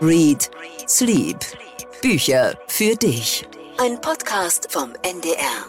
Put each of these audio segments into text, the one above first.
Read, Sleep. Bücher für dich. Ein Podcast vom NDR.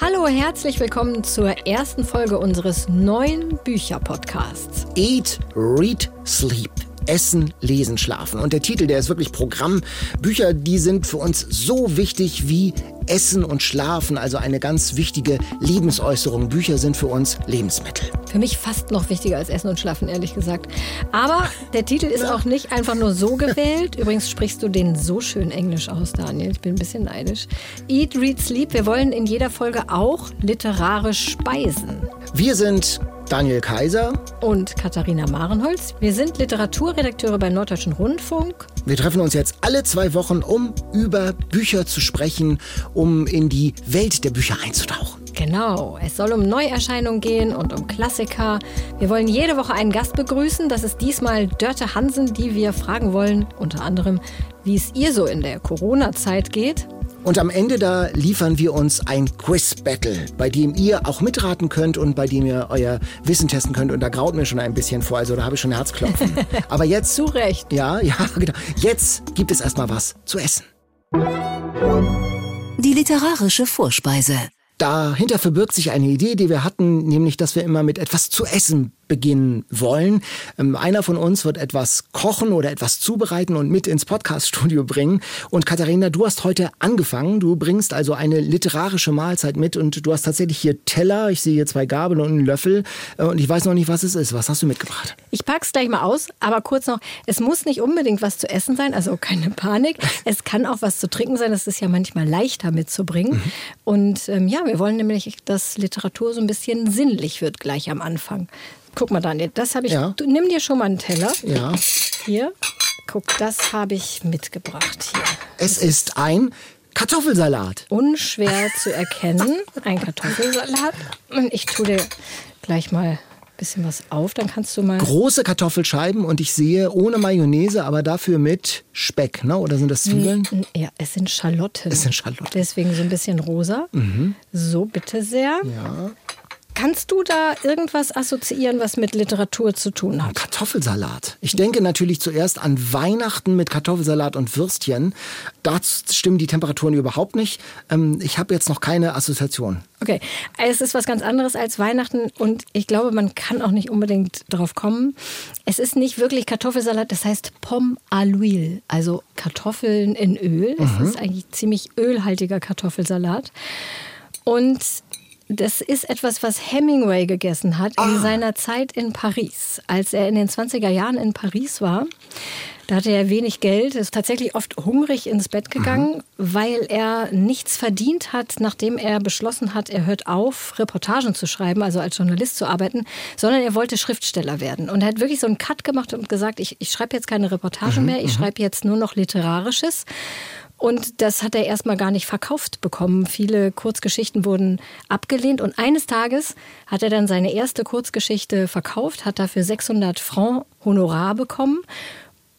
Hallo, herzlich willkommen zur ersten Folge unseres neuen Bücher-Podcasts. Eat, Read, Sleep. Essen, Lesen, Schlafen. Und der Titel, der ist wirklich Programm. Bücher, die sind für uns so wichtig wie Essen und Schlafen, also eine ganz wichtige Lebensäußerung. Bücher sind für uns Lebensmittel. Für mich fast noch wichtiger als Essen und Schlafen, ehrlich gesagt. Aber der Titel ist auch nicht einfach nur so gewählt. Übrigens sprichst du den so schön Englisch aus, Daniel. Ich bin ein bisschen neidisch. Eat, Read, Sleep. Wir wollen in jeder Folge auch literarisch speisen. Wir sind Daniel Kaiser und Katharina Marenholz. Wir sind Literaturredakteure beim Norddeutschen Rundfunk. Wir treffen uns jetzt alle zwei Wochen, um über Bücher zu sprechen, um in die Welt der Bücher einzutauchen. Genau, es soll um Neuerscheinungen gehen und um Klassiker. Wir wollen jede Woche einen Gast begrüßen. Das ist diesmal Dörte Hansen, die wir fragen wollen, unter anderem, wie es ihr so in der Corona-Zeit geht. Und am Ende da liefern wir uns ein Quiz-Battle, bei dem ihr auch mitraten könnt und bei dem ihr euer Wissen testen könnt. Und da graut mir schon ein bisschen vor, also da habe ich schon Herzklopfen. Aber jetzt. Zu Recht. Ja, ja, genau. Jetzt gibt es erstmal was zu essen. Die literarische Vorspeise. Dahinter verbirgt sich eine Idee, die wir hatten, nämlich, dass wir immer mit etwas zu essen beginnen wollen. Ähm, einer von uns wird etwas kochen oder etwas zubereiten und mit ins Podcaststudio bringen. Und Katharina, du hast heute angefangen. Du bringst also eine literarische Mahlzeit mit und du hast tatsächlich hier Teller. Ich sehe hier zwei Gabeln und einen Löffel. Äh, und ich weiß noch nicht, was es ist. Was hast du mitgebracht? Ich pack's gleich mal aus, aber kurz noch, es muss nicht unbedingt was zu essen sein, also keine Panik. Es kann auch was zu trinken sein. Das ist ja manchmal leichter mitzubringen. Mhm. Und ähm, ja, wir wollen nämlich, dass Literatur so ein bisschen sinnlich wird gleich am Anfang. Guck mal, Daniel, das habe ich. Ja. Du, nimm dir schon mal einen Teller. Ja. Hier. Guck, das habe ich mitgebracht hier. Es ist ein Kartoffelsalat. Unschwer zu erkennen. Ein Kartoffelsalat. Und ich tue dir gleich mal ein bisschen was auf, dann kannst du mal. Große Kartoffelscheiben und ich sehe ohne Mayonnaise, aber dafür mit Speck, ne? Oder sind das Zwiebeln? Ja, es sind Schalotten. Es sind Schalotten. Deswegen so ein bisschen rosa. Mhm. So, bitte sehr. Ja. Kannst du da irgendwas assoziieren, was mit Literatur zu tun hat? Kartoffelsalat. Ich denke natürlich zuerst an Weihnachten mit Kartoffelsalat und Würstchen. Da stimmen die Temperaturen überhaupt nicht. Ähm, ich habe jetzt noch keine Assoziation. Okay, es ist was ganz anderes als Weihnachten und ich glaube, man kann auch nicht unbedingt drauf kommen. Es ist nicht wirklich Kartoffelsalat, das heißt Pomme à l'huile, also Kartoffeln in Öl. Es mhm. ist eigentlich ziemlich ölhaltiger Kartoffelsalat. Und das ist etwas, was Hemingway gegessen hat ah. in seiner Zeit in Paris. Als er in den 20er Jahren in Paris war, da hatte er wenig Geld, ist tatsächlich oft hungrig ins Bett gegangen, mhm. weil er nichts verdient hat, nachdem er beschlossen hat, er hört auf, Reportagen zu schreiben, also als Journalist zu arbeiten, sondern er wollte Schriftsteller werden. Und er hat wirklich so einen Cut gemacht und gesagt, ich, ich schreibe jetzt keine Reportagen mhm. mehr, ich mhm. schreibe jetzt nur noch Literarisches. Und das hat er erstmal gar nicht verkauft bekommen. Viele Kurzgeschichten wurden abgelehnt. Und eines Tages hat er dann seine erste Kurzgeschichte verkauft, hat dafür 600 Franc Honorar bekommen.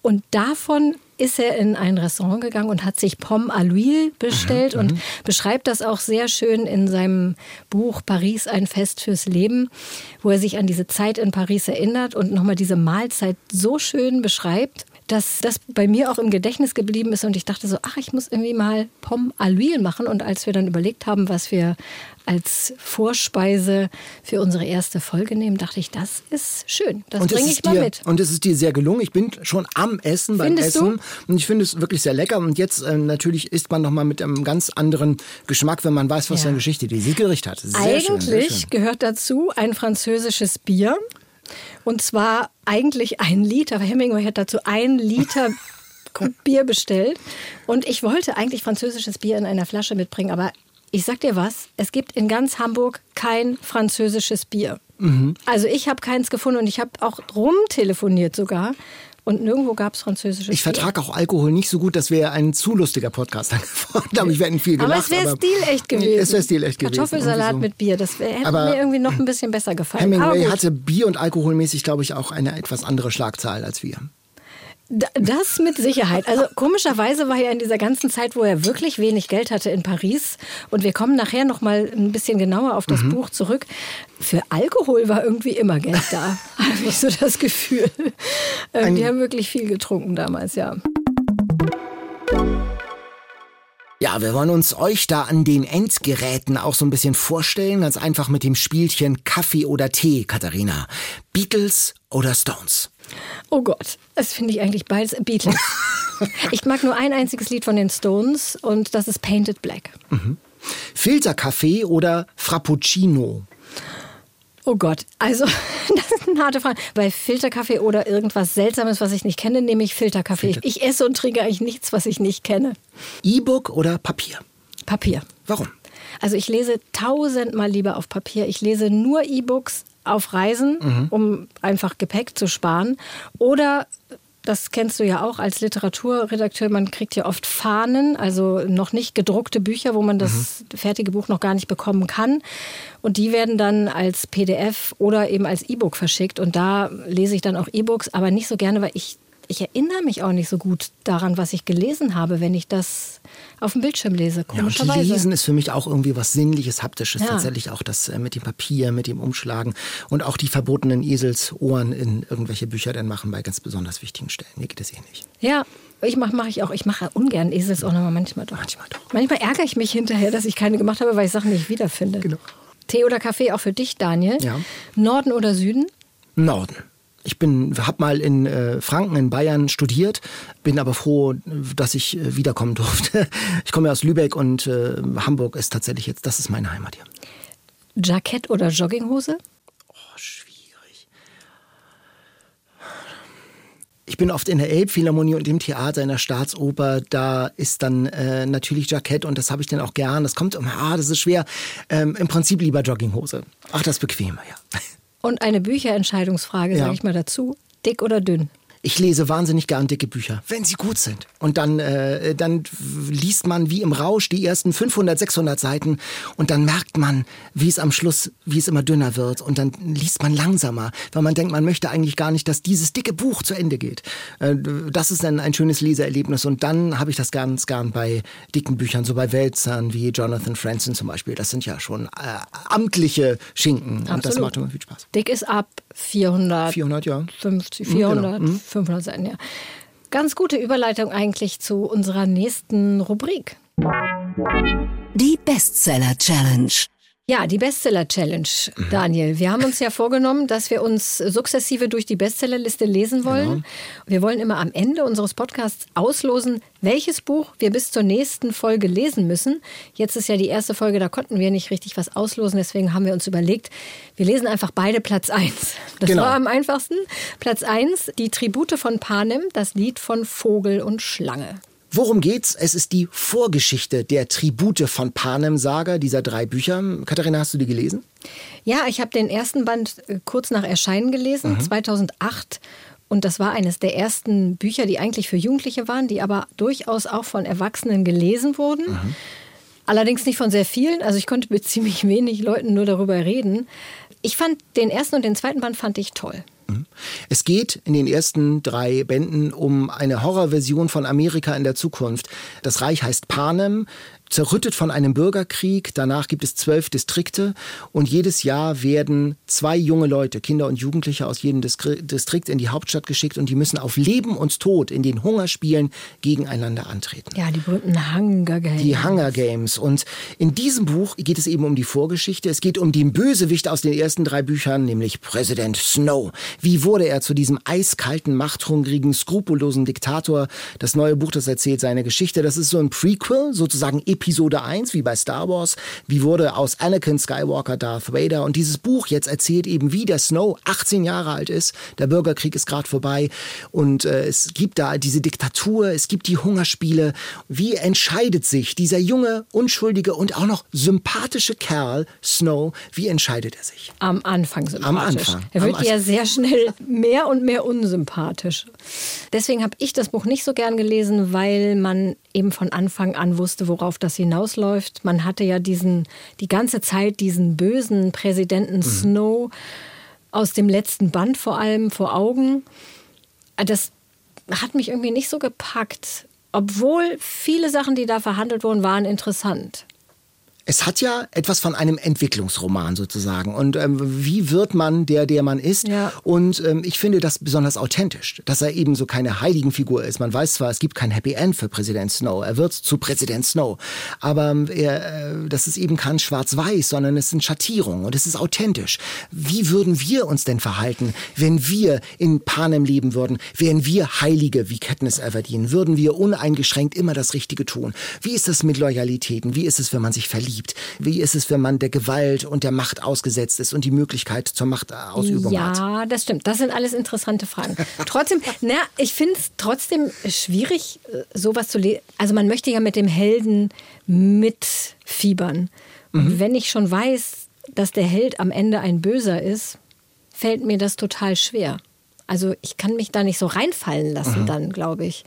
Und davon ist er in ein Restaurant gegangen und hat sich Pomme à l'huile bestellt mhm, und mhm. beschreibt das auch sehr schön in seinem Buch Paris ein Fest fürs Leben, wo er sich an diese Zeit in Paris erinnert und nochmal diese Mahlzeit so schön beschreibt dass das bei mir auch im Gedächtnis geblieben ist und ich dachte so, ach, ich muss irgendwie mal Pomme à l'huile machen. Und als wir dann überlegt haben, was wir als Vorspeise für unsere erste Folge nehmen, dachte ich, das ist schön. Das bringe ich mal dir, mit. Und es ist dir sehr gelungen. Ich bin schon am Essen beim Findest Essen du? und ich finde es wirklich sehr lecker. Und jetzt äh, natürlich isst man noch mal mit einem ganz anderen Geschmack, wenn man weiß, was ja. für eine Geschichte dieses Gericht hat. Sehr Eigentlich schön, schön. gehört dazu ein französisches Bier. Und zwar eigentlich ein Liter. Hemingway hat dazu ein Liter Bier bestellt. Und ich wollte eigentlich französisches Bier in einer Flasche mitbringen, aber ich sag dir was, es gibt in ganz Hamburg kein französisches Bier. Mhm. Also ich habe keins gefunden und ich habe auch rumtelefoniert sogar. Und nirgendwo gab es französisches Ich vertrage auch Alkohol nicht so gut, das wäre ein zu lustiger Podcast geworden. Aber ich werde viel gelacht. Aber es wäre stilecht gewesen. Es wäre stilecht gewesen. Kartoffelsalat so. mit Bier, das wär, hätte aber mir irgendwie noch ein bisschen besser gefallen. Hemingway hatte Bier- und alkoholmäßig, glaube ich, auch eine etwas andere Schlagzahl als wir. Das mit Sicherheit. Also komischerweise war er in dieser ganzen Zeit, wo er wirklich wenig Geld hatte in Paris, und wir kommen nachher noch mal ein bisschen genauer auf das mhm. Buch zurück. Für Alkohol war irgendwie immer Geld da, habe ich so das Gefühl. Ähm, die haben wirklich viel getrunken damals, ja. Ja, wir wollen uns euch da an den Endgeräten auch so ein bisschen vorstellen, ganz einfach mit dem Spielchen Kaffee oder Tee, Katharina. Beatles oder Stones? Oh Gott, das finde ich eigentlich beides Beatles. ich mag nur ein einziges Lied von den Stones und das ist Painted Black. Mhm. Filterkaffee oder Frappuccino? Oh Gott, also das ist eine harte Frage. Bei Filterkaffee oder irgendwas Seltsames, was ich nicht kenne, nehme ich Filterkaffee. Filter. Ich esse und trinke eigentlich nichts, was ich nicht kenne. E-Book oder Papier? Papier. Warum? Also ich lese tausendmal lieber auf Papier. Ich lese nur E-Books auf Reisen, mhm. um einfach Gepäck zu sparen. Oder das kennst du ja auch als Literaturredakteur, man kriegt ja oft Fahnen, also noch nicht gedruckte Bücher, wo man das mhm. fertige Buch noch gar nicht bekommen kann. Und die werden dann als PDF oder eben als E-Book verschickt. Und da lese ich dann auch E-Books, aber nicht so gerne, weil ich ich erinnere mich auch nicht so gut daran, was ich gelesen habe, wenn ich das auf dem Bildschirm lese. Ja, und Lesen ist für mich auch irgendwie was Sinnliches, Haptisches. Ja. Tatsächlich auch das äh, mit dem Papier, mit dem Umschlagen und auch die verbotenen Eselsohren in irgendwelche Bücher dann machen bei ganz besonders wichtigen Stellen. Mir geht es eh nicht. Ja, ich mache mach ich auch. Ich mache ungern Eselsohren, aber manchmal doch. Manchmal doch. Manchmal ärgere ich mich hinterher, dass ich keine gemacht habe, weil ich Sachen nicht wiederfinde. Genau. Tee oder Kaffee auch für dich, Daniel? Ja. Norden oder Süden? Norden. Ich bin, habe mal in äh, Franken in Bayern studiert, bin aber froh, dass ich äh, wiederkommen durfte. Ich komme ja aus Lübeck und äh, Hamburg ist tatsächlich jetzt, das ist meine Heimat hier. Jackett oder Jogginghose? Oh, schwierig. Ich bin oft in der Elbphilharmonie und im Theater in der Staatsoper. Da ist dann äh, natürlich Jackett und das habe ich dann auch gern. Das kommt, ah, das ist schwer. Ähm, Im Prinzip lieber Jogginghose. Ach, das ist bequemer, ja. Und eine Bücherentscheidungsfrage, ja. sage ich mal dazu. Dick oder dünn? Ich lese wahnsinnig gern dicke Bücher, wenn sie gut sind. Und dann, äh, dann liest man wie im Rausch die ersten 500, 600 Seiten und dann merkt man, wie es am Schluss, wie es immer dünner wird. Und dann liest man langsamer, weil man denkt, man möchte eigentlich gar nicht, dass dieses dicke Buch zu Ende geht. Äh, das ist dann ein schönes Leseerlebnis. Und dann habe ich das ganz gern bei dicken Büchern, so bei Wälzern wie Jonathan Franzen zum Beispiel. Das sind ja schon äh, amtliche Schinken. Absolut. Und das macht immer viel Spaß. Dick ist ab 400. 400, ja. 50, 400. Genau. 500 Seiten, ja. Ganz gute Überleitung eigentlich zu unserer nächsten Rubrik. Die Bestseller Challenge. Ja, die Bestseller Challenge, mhm. Daniel. Wir haben uns ja vorgenommen, dass wir uns sukzessive durch die Bestsellerliste lesen wollen. Genau. Wir wollen immer am Ende unseres Podcasts auslosen, welches Buch wir bis zur nächsten Folge lesen müssen. Jetzt ist ja die erste Folge, da konnten wir nicht richtig was auslosen. Deswegen haben wir uns überlegt, wir lesen einfach beide Platz 1. Das genau. war am einfachsten. Platz 1, die Tribute von Panem, das Lied von Vogel und Schlange. Worum geht's? Es ist die Vorgeschichte der Tribute von Panem Saga, dieser drei Bücher. Katharina, hast du die gelesen? Ja, ich habe den ersten Band äh, kurz nach Erscheinen gelesen, mhm. 2008. Und das war eines der ersten Bücher, die eigentlich für Jugendliche waren, die aber durchaus auch von Erwachsenen gelesen wurden. Mhm. Allerdings nicht von sehr vielen. Also ich konnte mit ziemlich wenig Leuten nur darüber reden. Ich fand den ersten und den zweiten Band fand ich toll. Mhm. Es geht in den ersten drei Bänden um eine Horrorversion von Amerika in der Zukunft. Das Reich heißt Panem zerrüttet von einem Bürgerkrieg. Danach gibt es zwölf Distrikte und jedes Jahr werden zwei junge Leute, Kinder und Jugendliche aus jedem Distrikt in die Hauptstadt geschickt und die müssen auf Leben und Tod in den Hungerspielen gegeneinander antreten. Ja, die berühmten Hunger Games. Die Hunger Games. Und in diesem Buch geht es eben um die Vorgeschichte. Es geht um den Bösewicht aus den ersten drei Büchern, nämlich Präsident Snow. Wie wurde er zu diesem eiskalten, machthungrigen, skrupellosen Diktator? Das neue Buch, das erzählt seine Geschichte. Das ist so ein Prequel, sozusagen Episode 1, wie bei Star Wars. Wie wurde aus Anakin Skywalker Darth Vader? Und dieses Buch jetzt erzählt eben, wie der Snow 18 Jahre alt ist. Der Bürgerkrieg ist gerade vorbei. Und äh, es gibt da diese Diktatur, es gibt die Hungerspiele. Wie entscheidet sich dieser junge, unschuldige und auch noch sympathische Kerl, Snow, wie entscheidet er sich? Am Anfang sympathisch. Am Anfang. Er wird ja sehr schnell mehr und mehr unsympathisch. Deswegen habe ich das Buch nicht so gern gelesen, weil man eben von Anfang an wusste, worauf das hinausläuft. Man hatte ja diesen, die ganze Zeit diesen bösen Präsidenten mhm. Snow aus dem letzten Band vor allem vor Augen. Das hat mich irgendwie nicht so gepackt. Obwohl viele Sachen, die da verhandelt wurden, waren interessant es hat ja etwas von einem Entwicklungsroman sozusagen. Und ähm, wie wird man der, der man ist? Ja. Und ähm, ich finde das besonders authentisch, dass er eben so keine heiligen Figur ist. Man weiß zwar, es gibt kein Happy End für Präsident Snow. Er wird zu Präsident Snow. Aber ähm, er, äh, das ist eben kein Schwarz-Weiß, sondern es sind Schattierungen und es ist authentisch. Wie würden wir uns denn verhalten, wenn wir in Panem leben würden? Wären wir Heilige wie Katniss Everdeen? Würden wir uneingeschränkt immer das Richtige tun? Wie ist das mit Loyalitäten? Wie ist es, wenn man sich verliebt? Gibt. Wie ist es, wenn man der Gewalt und der Macht ausgesetzt ist und die Möglichkeit zur Machtausübung ja, hat? Ja, das stimmt. Das sind alles interessante Fragen. trotzdem, na, ich finde es trotzdem schwierig, äh, sowas zu lesen. Also man möchte ja mit dem Helden mitfiebern. Mhm. Wenn ich schon weiß, dass der Held am Ende ein Böser ist, fällt mir das total schwer. Also ich kann mich da nicht so reinfallen lassen mhm. dann, glaube ich,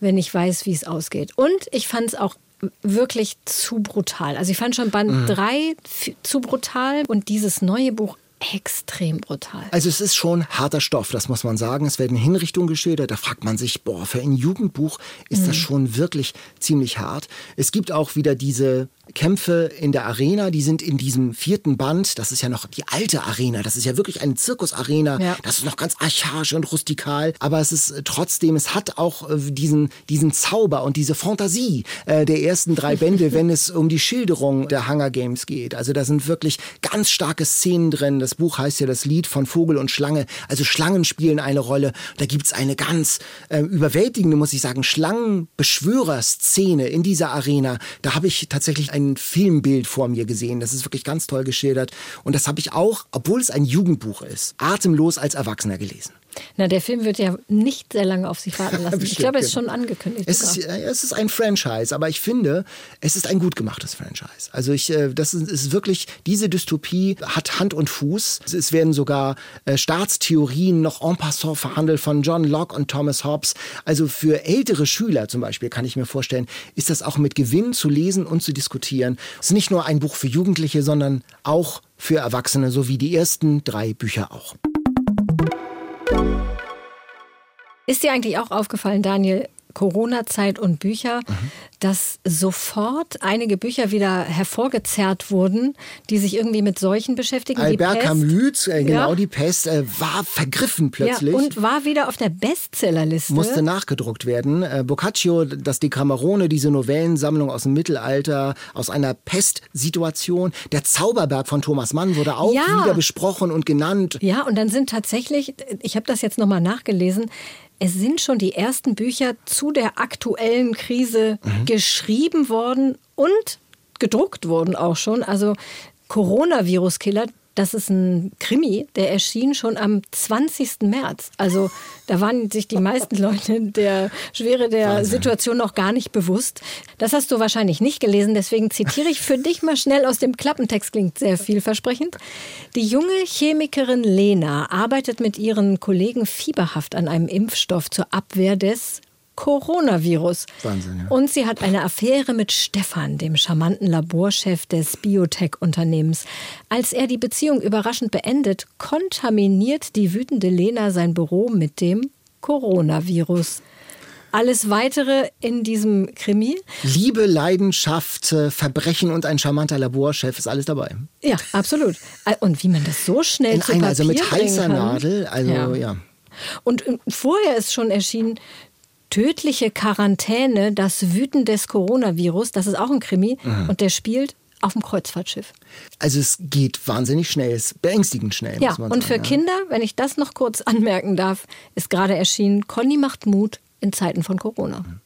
wenn ich weiß, wie es ausgeht. Und ich fand es auch wirklich zu brutal. Also ich fand schon Band 3 mhm. zu brutal und dieses neue Buch extrem brutal. Also es ist schon harter Stoff, das muss man sagen. Es werden Hinrichtungen geschildert. Da fragt man sich, boah, für ein Jugendbuch ist mhm. das schon wirklich ziemlich hart. Es gibt auch wieder diese Kämpfe in der Arena, die sind in diesem vierten Band. Das ist ja noch die alte Arena. Das ist ja wirklich eine Zirkusarena. Ja. Das ist noch ganz archaisch und rustikal. Aber es ist trotzdem, es hat auch äh, diesen, diesen Zauber und diese Fantasie äh, der ersten drei Bände, wenn es um die Schilderung der Hunger Games geht. Also da sind wirklich ganz starke Szenen drin. Das Buch heißt ja das Lied von Vogel und Schlange. Also Schlangen spielen eine Rolle. Da gibt's eine ganz äh, überwältigende, muss ich sagen, Schlangenbeschwörer-Szene in dieser Arena. Da habe ich tatsächlich ein Filmbild vor mir gesehen. Das ist wirklich ganz toll geschildert. Und das habe ich auch, obwohl es ein Jugendbuch ist, atemlos als Erwachsener gelesen. Na, der Film wird ja nicht sehr lange auf sich warten lassen. ich glaube, es ist genau. schon angekündigt. Es ist, es ist, ein Franchise, aber ich finde, es ist ein gut gemachtes Franchise. Also ich, äh, das ist, ist wirklich, diese Dystopie hat Hand und Fuß. Es werden sogar äh, Staatstheorien noch en passant verhandelt von John Locke und Thomas Hobbes. Also für ältere Schüler zum Beispiel kann ich mir vorstellen, ist das auch mit Gewinn zu lesen und zu diskutieren. Es ist nicht nur ein Buch für Jugendliche, sondern auch für Erwachsene, so wie die ersten drei Bücher auch. Ist dir eigentlich auch aufgefallen, Daniel, Corona-Zeit und Bücher, mhm. dass sofort einige Bücher wieder hervorgezerrt wurden, die sich irgendwie mit Seuchen beschäftigen. Albert Camus, äh, genau, ja. die Pest äh, war vergriffen plötzlich. Ja, und war wieder auf der Bestsellerliste. Musste nachgedruckt werden. Äh, Boccaccio, das Decamerone, diese Novellensammlung aus dem Mittelalter, aus einer Pestsituation. Der Zauberberg von Thomas Mann wurde auch ja. wieder besprochen und genannt. Ja, und dann sind tatsächlich, ich habe das jetzt nochmal nachgelesen, es sind schon die ersten Bücher zu der aktuellen Krise mhm. geschrieben worden und gedruckt worden auch schon. Also Coronavirus-Killer, das ist ein Krimi, der erschien schon am 20. März. Also da waren sich die meisten Leute der Schwere der Wahnsinn. Situation noch gar nicht bewusst. Das hast du wahrscheinlich nicht gelesen, deswegen zitiere ich für dich mal schnell aus dem Klappentext, klingt sehr vielversprechend. Die junge Chemikerin Lena arbeitet mit ihren Kollegen fieberhaft an einem Impfstoff zur Abwehr des Coronavirus. Wahnsinn, ja. Und sie hat eine Affäre mit Stefan, dem charmanten Laborchef des Biotech-Unternehmens. Als er die Beziehung überraschend beendet, kontaminiert die wütende Lena sein Büro mit dem Coronavirus. Alles weitere in diesem Krimi. Liebe, Leidenschaft, äh, Verbrechen und ein charmanter Laborchef ist alles dabei. Ja, absolut. Und wie man das so schnell in zu einer, Also mit heißer Nadel, also ja. ja. Und äh, vorher ist schon erschienen tödliche Quarantäne, das Wüten des Coronavirus, das ist auch ein Krimi mhm. und der spielt auf dem Kreuzfahrtschiff. Also es geht wahnsinnig schnell, es ist beängstigend schnell. Ja, und sagen, für ja. Kinder, wenn ich das noch kurz anmerken darf, ist gerade erschienen, Conny macht Mut in Zeiten von Corona. Mhm.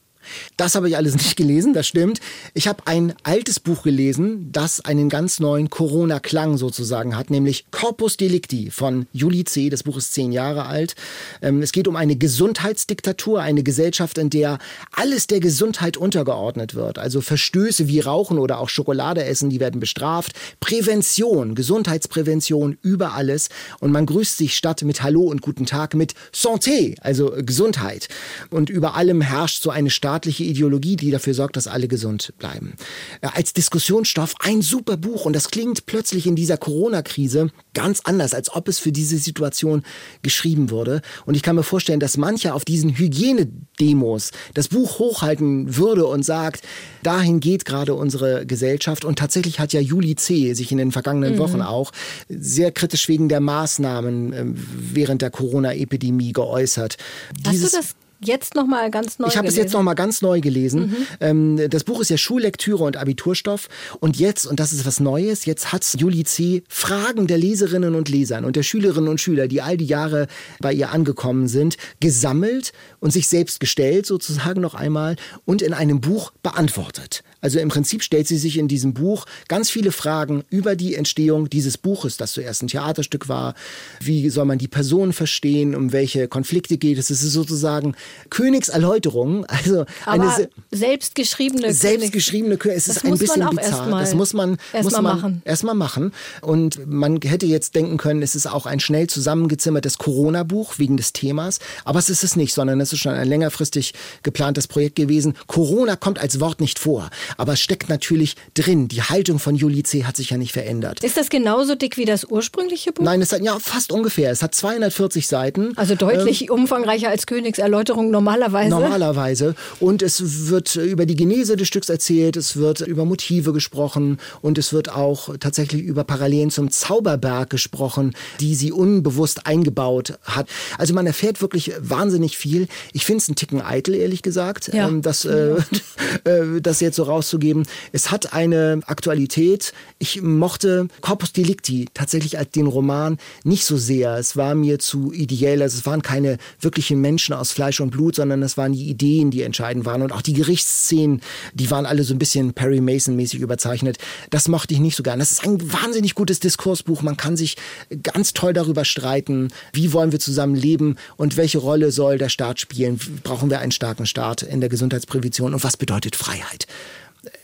Das habe ich alles nicht gelesen, das stimmt. Ich habe ein altes Buch gelesen, das einen ganz neuen Corona-Klang sozusagen hat, nämlich Corpus Delicti von Juli C. Das Buch ist zehn Jahre alt. Ähm, es geht um eine Gesundheitsdiktatur, eine Gesellschaft, in der alles der Gesundheit untergeordnet wird. Also Verstöße wie Rauchen oder auch Schokolade essen, die werden bestraft. Prävention, Gesundheitsprävention über alles. Und man grüßt sich statt mit Hallo und Guten Tag mit Santé, also Gesundheit. Und über allem herrscht so eine Staat staatliche Ideologie, die dafür sorgt, dass alle gesund bleiben. Als Diskussionsstoff ein super Buch und das klingt plötzlich in dieser Corona-Krise ganz anders, als ob es für diese Situation geschrieben wurde. Und ich kann mir vorstellen, dass mancher auf diesen Hygienedemos das Buch hochhalten würde und sagt, dahin geht gerade unsere Gesellschaft. Und tatsächlich hat ja Juli C. sich in den vergangenen mhm. Wochen auch sehr kritisch wegen der Maßnahmen ähm, während der Corona-Epidemie geäußert. Hast Dieses, du das jetzt nochmal ganz neu Ich habe es jetzt nochmal ganz neu gelesen. Mhm. Ähm, das Buch ist ja Schullektüre und Abiturstoff. Und jetzt, und das ist was Neues, jetzt hat Juli C. Fragen der Leserinnen und Lesern und der Schülerinnen und Schüler, die all die Jahre bei ihr angekommen sind, gesammelt und sich selbst gestellt, sozusagen noch einmal, und in einem Buch beantwortet. Also im Prinzip stellt sie sich in diesem Buch ganz viele Fragen über die Entstehung dieses Buches, das zuerst ein Theaterstück war. Wie soll man die Person verstehen? Um welche Konflikte geht es? Es ist sozusagen Königserläuterung. Also Aber eine selbstgeschriebene selbstgeschriebene König. Es ist ein bisschen bizarr. Das muss man erst muss man machen. erstmal machen. Und man hätte jetzt denken können, es ist auch ein schnell zusammengezimmertes Corona-Buch wegen des Themas. Aber es ist es nicht, sondern es ist schon ein längerfristig geplantes Projekt gewesen. Corona kommt als Wort nicht vor aber es steckt natürlich drin. Die Haltung von Juli C. hat sich ja nicht verändert. Ist das genauso dick wie das ursprüngliche Buch? Nein, es hat ja fast ungefähr. Es hat 240 Seiten. Also deutlich ähm, umfangreicher als Königserläuterung normalerweise. Normalerweise. Und es wird über die Genese des Stücks erzählt, es wird über Motive gesprochen und es wird auch tatsächlich über Parallelen zum Zauberberg gesprochen, die sie unbewusst eingebaut hat. Also man erfährt wirklich wahnsinnig viel. Ich finde es einen Ticken eitel, ehrlich gesagt, ja. ähm, dass äh, äh, das jetzt so raus rauszugeben. Es hat eine Aktualität. Ich mochte Corpus Delicti tatsächlich als den Roman nicht so sehr. Es war mir zu ideell. Also es waren keine wirklichen Menschen aus Fleisch und Blut, sondern es waren die Ideen, die entscheidend waren. Und auch die Gerichtsszenen, die waren alle so ein bisschen Perry Mason-mäßig überzeichnet. Das mochte ich nicht so gern. Das ist ein wahnsinnig gutes Diskursbuch. Man kann sich ganz toll darüber streiten, wie wollen wir zusammen leben und welche Rolle soll der Staat spielen. Brauchen wir einen starken Staat in der Gesundheitsprävention und was bedeutet Freiheit?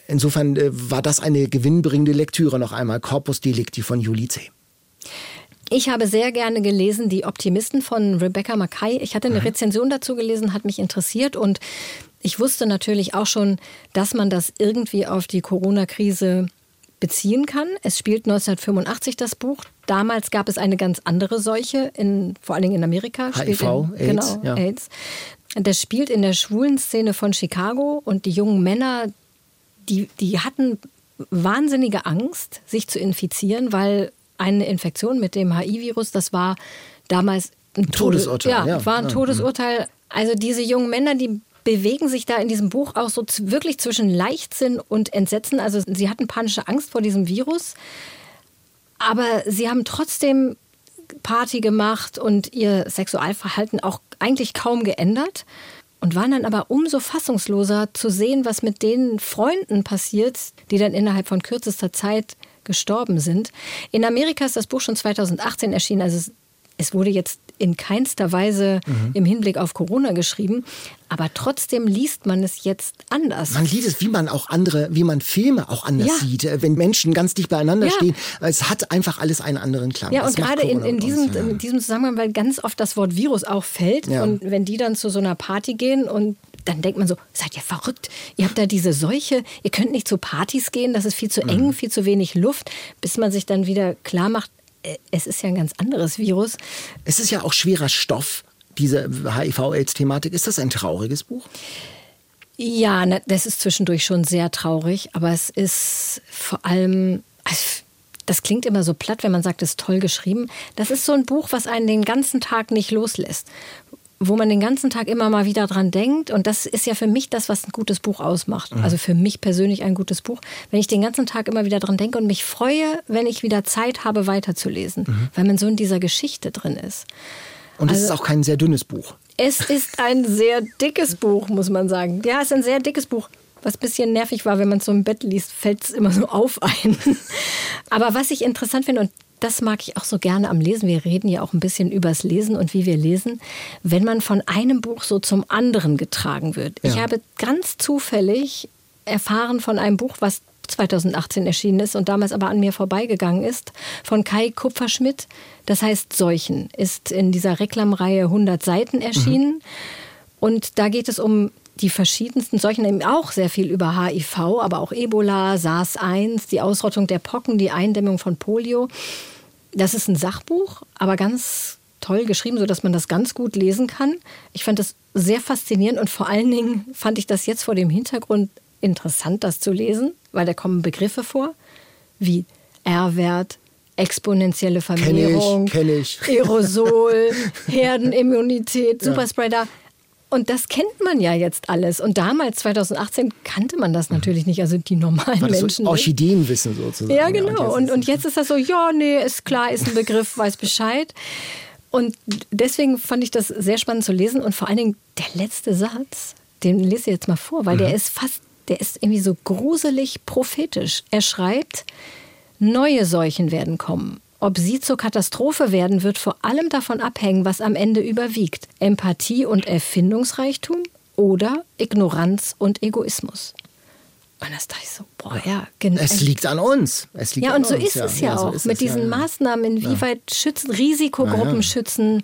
Insofern äh, war das eine gewinnbringende Lektüre noch einmal. Corpus Delicti von Juli C. Ich habe sehr gerne gelesen Die Optimisten von Rebecca Mackay. Ich hatte eine mhm. Rezension dazu gelesen, hat mich interessiert und ich wusste natürlich auch schon, dass man das irgendwie auf die Corona-Krise beziehen kann. Es spielt 1985 das Buch. Damals gab es eine ganz andere Seuche, in, vor allen Dingen in Amerika. HIV, in, AIDS, genau, ja. AIDS. Das spielt in der schwulen Szene von Chicago und die jungen Männer, die, die hatten wahnsinnige Angst, sich zu infizieren, weil eine Infektion mit dem HIV-Virus, das war damals ein Todesurteil. Ja, ja, war ein. Todesurteil. Also diese jungen Männer, die bewegen sich da in diesem Buch auch so wirklich zwischen Leichtsinn und Entsetzen. Also sie hatten panische Angst vor diesem Virus, aber sie haben trotzdem Party gemacht und ihr Sexualverhalten auch eigentlich kaum geändert und waren dann aber umso fassungsloser zu sehen, was mit den Freunden passiert, die dann innerhalb von kürzester Zeit gestorben sind. In Amerika ist das Buch schon 2018 erschienen, also es wurde jetzt in keinster Weise mhm. im Hinblick auf Corona geschrieben, aber trotzdem liest man es jetzt anders. Man liest es, wie man auch andere, wie man Filme auch anders ja. sieht, äh, wenn Menschen ganz dicht beieinander ja. stehen. Es hat einfach alles einen anderen Klang. Ja, das und gerade in, in, diesem, ja. in diesem Zusammenhang, weil ganz oft das Wort Virus auch fällt und wenn die dann zu so einer Party gehen und dann denkt man so, seid ihr verrückt? Ihr habt da diese Seuche, ihr könnt nicht zu Partys gehen, das ist viel zu eng, mhm. viel zu wenig Luft, bis man sich dann wieder klar macht, es ist ja ein ganz anderes Virus. Es ist ja auch schwerer Stoff, diese HIV-Aids-Thematik. Ist das ein trauriges Buch? Ja, das ist zwischendurch schon sehr traurig, aber es ist vor allem, das klingt immer so platt, wenn man sagt, es ist toll geschrieben. Das ist so ein Buch, was einen den ganzen Tag nicht loslässt, wo man den ganzen Tag immer mal wieder dran denkt. Und das ist ja für mich das, was ein gutes Buch ausmacht. Mhm. Also für mich persönlich ein gutes Buch. Wenn ich den ganzen Tag immer wieder dran denke und mich freue, wenn ich wieder Zeit habe, weiterzulesen, mhm. weil man so in dieser Geschichte drin ist. Und es also, ist auch kein sehr dünnes Buch. Es ist ein sehr dickes Buch, muss man sagen. Ja, es ist ein sehr dickes Buch. Was ein bisschen nervig war, wenn man es so im Bett liest, fällt es immer so auf ein. Aber was ich interessant finde, und das mag ich auch so gerne am Lesen. Wir reden ja auch ein bisschen übers Lesen und wie wir lesen, wenn man von einem Buch so zum anderen getragen wird. Ja. Ich habe ganz zufällig erfahren von einem Buch, was 2018 erschienen ist und damals aber an mir vorbeigegangen ist, von Kai Kupferschmidt. Das heißt Seuchen, ist in dieser Reklamreihe 100 Seiten erschienen. Mhm. Und da geht es um die verschiedensten Seuchen, eben auch sehr viel über HIV, aber auch Ebola, SARS-1, die Ausrottung der Pocken, die Eindämmung von Polio. Das ist ein Sachbuch, aber ganz toll geschrieben, sodass man das ganz gut lesen kann. Ich fand das sehr faszinierend und vor allen Dingen fand ich das jetzt vor dem Hintergrund interessant, das zu lesen, weil da kommen Begriffe vor wie R-Wert, exponentielle Vermehrung, kenn ich, kenn ich. Aerosol, Herdenimmunität, Superspreader. Ja. Und das kennt man ja jetzt alles. Und damals, 2018, kannte man das natürlich nicht. Also die normalen War das Menschen. So Orchideenwissen sozusagen. Ja, genau. Und, und jetzt ist das so, ja, nee, ist klar, ist ein Begriff, weiß Bescheid. Und deswegen fand ich das sehr spannend zu lesen. Und vor allen Dingen der letzte Satz, den lese ich jetzt mal vor, weil mhm. der ist fast, der ist irgendwie so gruselig prophetisch. Er schreibt, neue Seuchen werden kommen. Ob sie zur Katastrophe werden, wird vor allem davon abhängen, was am Ende überwiegt. Empathie und Erfindungsreichtum oder Ignoranz und Egoismus. Und das dachte ich so, boah, ja, genau. Es liegt an uns. Es liegt ja, und so uns, ist ja. es ja, ja auch. So Mit es, diesen ja, Maßnahmen, inwieweit schützen, Risikogruppen schützen,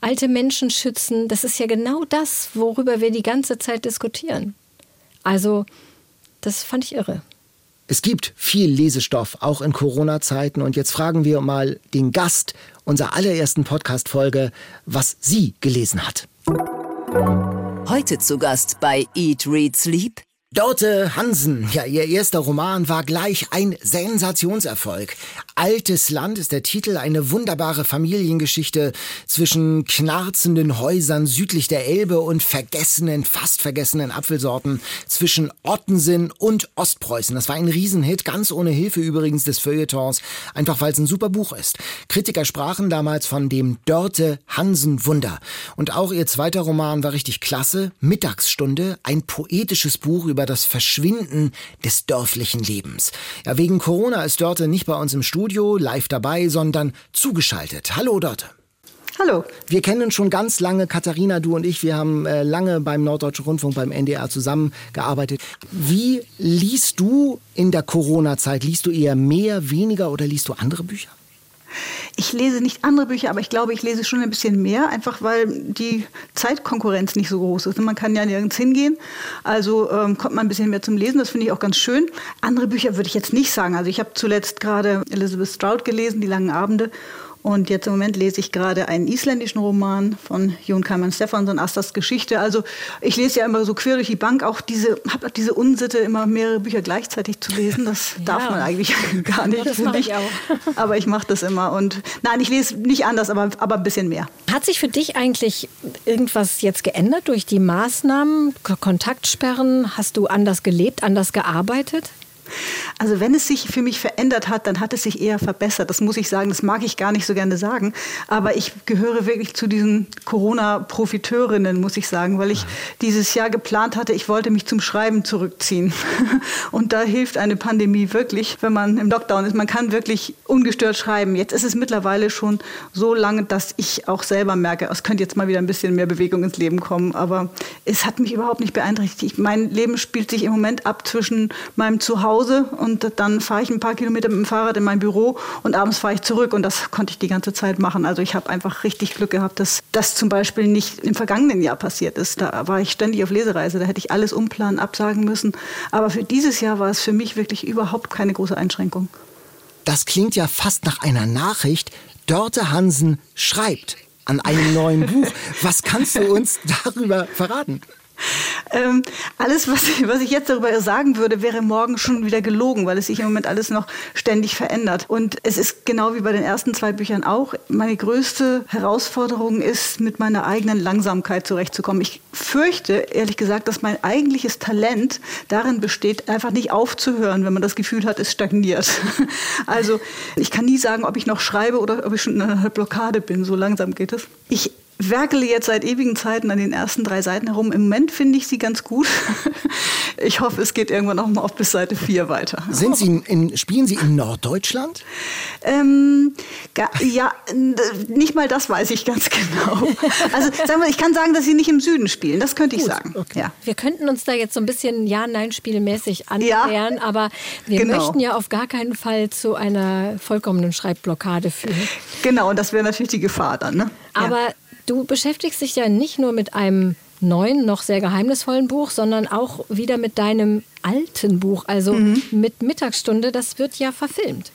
alte Menschen schützen. Das ist ja genau das, worüber wir die ganze Zeit diskutieren. Also, das fand ich irre. Es gibt viel Lesestoff, auch in Corona-Zeiten. Und jetzt fragen wir mal den Gast unserer allerersten Podcast-Folge, was sie gelesen hat. Heute zu Gast bei Eat, Read, Sleep Dorte Hansen, ja, ihr erster Roman war gleich ein Sensationserfolg. Altes Land ist der Titel, eine wunderbare Familiengeschichte zwischen knarzenden Häusern südlich der Elbe und vergessenen, fast vergessenen Apfelsorten zwischen Ottensen und Ostpreußen. Das war ein Riesenhit, ganz ohne Hilfe übrigens des Feuilletons, einfach weil es ein super Buch ist. Kritiker sprachen damals von dem Dörte Hansen Wunder. Und auch ihr zweiter Roman war richtig klasse, Mittagsstunde, ein poetisches Buch über über das Verschwinden des dörflichen Lebens. Ja, wegen Corona ist Dörte nicht bei uns im Studio live dabei, sondern zugeschaltet. Hallo Dörte. Hallo. Wir kennen schon ganz lange, Katharina, du und ich, wir haben äh, lange beim Norddeutschen Rundfunk, beim NDR zusammengearbeitet. Wie liest du in der Corona-Zeit? Liest du eher mehr, weniger oder liest du andere Bücher? Ich lese nicht andere Bücher, aber ich glaube, ich lese schon ein bisschen mehr, einfach weil die Zeitkonkurrenz nicht so groß ist. Man kann ja nirgends hingehen, also ähm, kommt man ein bisschen mehr zum Lesen. Das finde ich auch ganz schön. Andere Bücher würde ich jetzt nicht sagen. Also ich habe zuletzt gerade Elizabeth Stroud gelesen, Die langen Abende. Und jetzt im Moment lese ich gerade einen isländischen Roman von Jon Kalman Stefansson, Astas Geschichte. Also ich lese ja immer so quer durch die Bank auch diese, habe diese Unsitte, immer mehrere Bücher gleichzeitig zu lesen. Das ja. darf man eigentlich gar nicht. Das mache ich auch. Aber ich mache das immer. Und nein, ich lese nicht anders, aber, aber ein bisschen mehr. Hat sich für dich eigentlich irgendwas jetzt geändert durch die Maßnahmen, Kontaktsperren? Hast du anders gelebt, anders gearbeitet? Also wenn es sich für mich verändert hat, dann hat es sich eher verbessert. Das muss ich sagen, das mag ich gar nicht so gerne sagen. Aber ich gehöre wirklich zu diesen Corona-Profiteurinnen, muss ich sagen, weil ich dieses Jahr geplant hatte, ich wollte mich zum Schreiben zurückziehen. Und da hilft eine Pandemie wirklich, wenn man im Lockdown ist. Man kann wirklich ungestört schreiben. Jetzt ist es mittlerweile schon so lange, dass ich auch selber merke, es könnte jetzt mal wieder ein bisschen mehr Bewegung ins Leben kommen. Aber es hat mich überhaupt nicht beeinträchtigt. Mein Leben spielt sich im Moment ab zwischen meinem Zuhause Hause und dann fahre ich ein paar Kilometer mit dem Fahrrad in mein Büro und abends fahre ich zurück und das konnte ich die ganze Zeit machen. Also ich habe einfach richtig Glück gehabt, dass das zum Beispiel nicht im vergangenen Jahr passiert ist. Da war ich ständig auf Lesereise, da hätte ich alles umplanen, absagen müssen. Aber für dieses Jahr war es für mich wirklich überhaupt keine große Einschränkung. Das klingt ja fast nach einer Nachricht. Dörte Hansen schreibt an einem neuen Buch. Was kannst du uns darüber verraten? Ähm, alles, was ich, was ich jetzt darüber sagen würde, wäre morgen schon wieder gelogen, weil es sich im Moment alles noch ständig verändert. Und es ist genau wie bei den ersten zwei Büchern auch. Meine größte Herausforderung ist, mit meiner eigenen Langsamkeit zurechtzukommen. Ich fürchte, ehrlich gesagt, dass mein eigentliches Talent darin besteht, einfach nicht aufzuhören, wenn man das Gefühl hat, es stagniert. Also ich kann nie sagen, ob ich noch schreibe oder ob ich schon in einer Blockade bin. So langsam geht es. Ich werkele jetzt seit ewigen Zeiten an den ersten drei Seiten herum. Im Moment finde ich sie ganz gut. Ich hoffe, es geht irgendwann auch mal auf bis Seite 4 weiter. Sind Sie in, spielen Sie in Norddeutschland? Ähm, ja, nicht mal das weiß ich ganz genau. Also sagen wir, ich kann sagen, dass Sie nicht im Süden spielen. Das könnte ich Gut, sagen. Okay. Ja. Wir könnten uns da jetzt so ein bisschen Ja-Nein-Spielmäßig annähern, ja, aber wir genau. möchten ja auf gar keinen Fall zu einer vollkommenen Schreibblockade führen. Genau, und das wäre natürlich die Gefahr dann. Ne? Aber Du beschäftigst dich ja nicht nur mit einem neuen, noch sehr geheimnisvollen Buch, sondern auch wieder mit deinem alten Buch, also mhm. mit Mittagsstunde. Das wird ja verfilmt.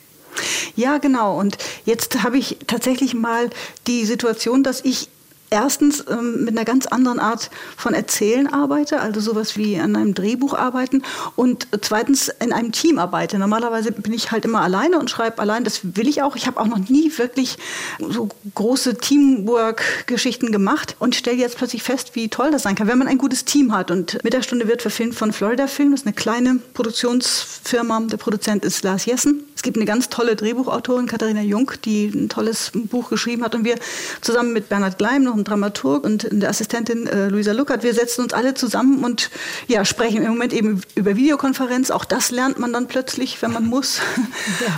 Ja, genau. Und jetzt habe ich tatsächlich mal die Situation, dass ich erstens ähm, mit einer ganz anderen Art von Erzählen arbeite, also sowas wie an einem Drehbuch arbeiten und zweitens in einem Team arbeite. Normalerweise bin ich halt immer alleine und schreibe allein, das will ich auch. Ich habe auch noch nie wirklich so große Teamwork-Geschichten gemacht und stelle jetzt plötzlich fest, wie toll das sein kann, wenn man ein gutes Team hat. Und Mittagsstunde wird verfilmt von Florida Film, das ist eine kleine Produktionsfirma. Der Produzent ist Lars Jessen. Es gibt eine ganz tolle Drehbuchautorin, Katharina Jung, die ein tolles Buch geschrieben hat und wir zusammen mit Bernhard Gleim noch ein Dramaturg und der Assistentin äh, Luisa Luckert. Wir setzen uns alle zusammen und ja, sprechen im Moment eben über Videokonferenz. Auch das lernt man dann plötzlich, wenn man muss.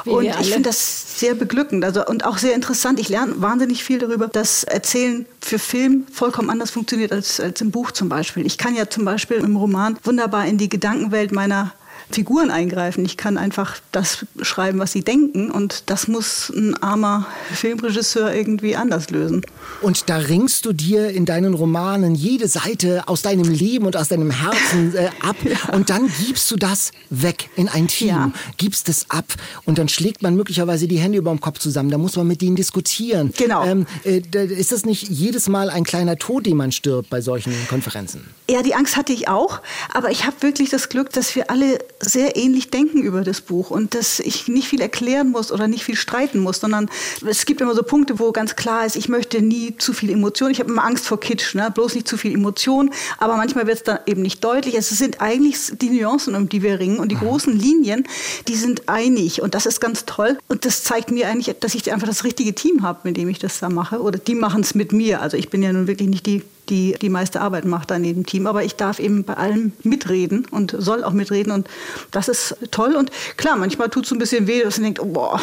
Ja, und ich finde das sehr beglückend also, und auch sehr interessant. Ich lerne wahnsinnig viel darüber, dass Erzählen für Film vollkommen anders funktioniert als, als im Buch zum Beispiel. Ich kann ja zum Beispiel im Roman wunderbar in die Gedankenwelt meiner Figuren eingreifen. Ich kann einfach das schreiben, was sie denken. Und das muss ein armer Filmregisseur irgendwie anders lösen. Und da ringst du dir in deinen Romanen jede Seite aus deinem Leben und aus deinem Herzen äh, ab. Ja. Und dann gibst du das weg in ein Team, ja. gibst es ab. Und dann schlägt man möglicherweise die Hände über dem Kopf zusammen. Da muss man mit denen diskutieren. Genau. Ähm, äh, ist das nicht jedes Mal ein kleiner Tod, den man stirbt bei solchen Konferenzen? Ja, die Angst hatte ich auch. Aber ich habe wirklich das Glück, dass wir alle sehr ähnlich denken über das Buch und dass ich nicht viel erklären muss oder nicht viel streiten muss, sondern es gibt immer so Punkte, wo ganz klar ist, ich möchte nie zu viel Emotion. Ich habe immer Angst vor Kitsch, ne? bloß nicht zu viel Emotion. Aber manchmal wird es dann eben nicht deutlich. Es sind eigentlich die Nuancen, um die wir ringen und die großen Linien, die sind einig und das ist ganz toll. Und das zeigt mir eigentlich, dass ich einfach das richtige Team habe, mit dem ich das da mache. Oder die machen es mit mir. Also ich bin ja nun wirklich nicht die die die meiste Arbeit macht in dem Team. Aber ich darf eben bei allem mitreden und soll auch mitreden und das ist toll. Und klar, manchmal tut es ein bisschen weh, dass man denkt, oh, boah,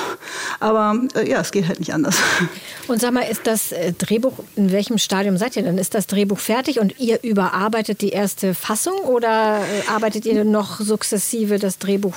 aber äh, ja, es geht halt nicht anders. Und sag mal, ist das äh, Drehbuch, in welchem Stadium seid ihr denn? Ist das Drehbuch fertig und ihr überarbeitet die erste Fassung oder äh, arbeitet ihr noch sukzessive das Drehbuch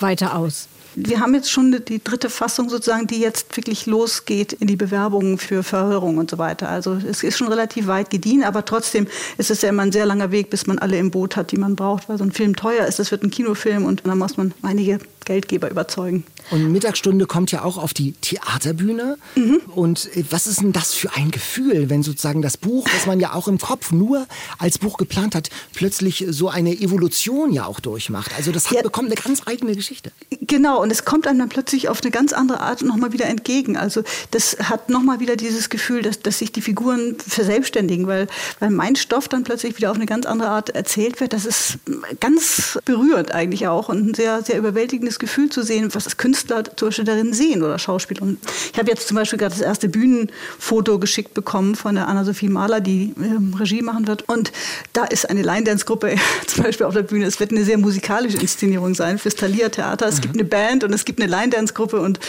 weiter aus? Wir haben jetzt schon die dritte Fassung sozusagen, die jetzt wirklich losgeht in die Bewerbungen für Verhörung und so weiter. Also es ist schon relativ weit gediehen, aber trotzdem ist es ja immer ein sehr langer Weg, bis man alle im Boot hat, die man braucht, weil so ein Film teuer ist. Es wird ein Kinofilm und dann muss man einige Geldgeber überzeugen. Und Mittagsstunde kommt ja auch auf die Theaterbühne. Mhm. Und äh, was ist denn das für ein Gefühl, wenn sozusagen das Buch, das man ja auch im Kopf nur als Buch geplant hat, plötzlich so eine Evolution ja auch durchmacht? Also das hat, ja, bekommt eine ganz eigene Geschichte. Genau, und es kommt einem dann plötzlich auf eine ganz andere Art nochmal wieder entgegen. Also das hat nochmal wieder dieses Gefühl, dass, dass sich die Figuren verselbstständigen, weil, weil mein Stoff dann plötzlich wieder auf eine ganz andere Art erzählt wird. Das ist ganz berührend eigentlich auch und ein sehr, sehr überwältigendes Gefühl zu sehen, was Künstler zum Beispiel darin sehen oder Schauspieler. Und ich habe jetzt zum Beispiel gerade das erste Bühnenfoto geschickt bekommen von der Anna-Sophie Mahler, die ähm, Regie machen wird. Und da ist eine Line-Dance-Gruppe zum Beispiel auf der Bühne. Es wird eine sehr musikalische Inszenierung sein fürs Thalia-Theater. Es mhm. gibt eine Band und es gibt eine Line-Dance-Gruppe und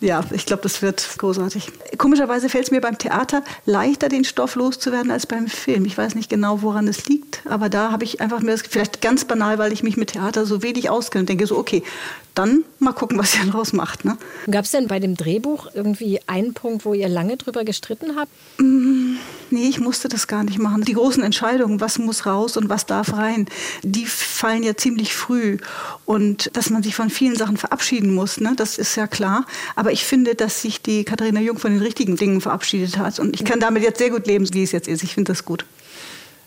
ja, ich glaube, das wird großartig. Komischerweise fällt es mir beim Theater leichter, den Stoff loszuwerden als beim Film. Ich weiß nicht genau, woran es liegt, aber da habe ich einfach mir das, vielleicht ganz banal, weil ich mich mit Theater so wenig auskenne und denke so, okay, dann mal gucken, was ihr daraus macht. Ne? Gab es denn bei dem Drehbuch irgendwie einen Punkt, wo ihr lange drüber gestritten habt? Mm, nee, ich musste das gar nicht machen. Die großen Entscheidungen, was muss raus und was darf rein, die fallen ja ziemlich früh. Und dass man sich von vielen Sachen verabschieden muss, ne, das ist ja klar. Aber ich finde, dass sich die Katharina Jung von den richtigen Dingen verabschiedet hat. Und ich kann damit jetzt sehr gut leben, wie es jetzt ist. Ich finde das gut.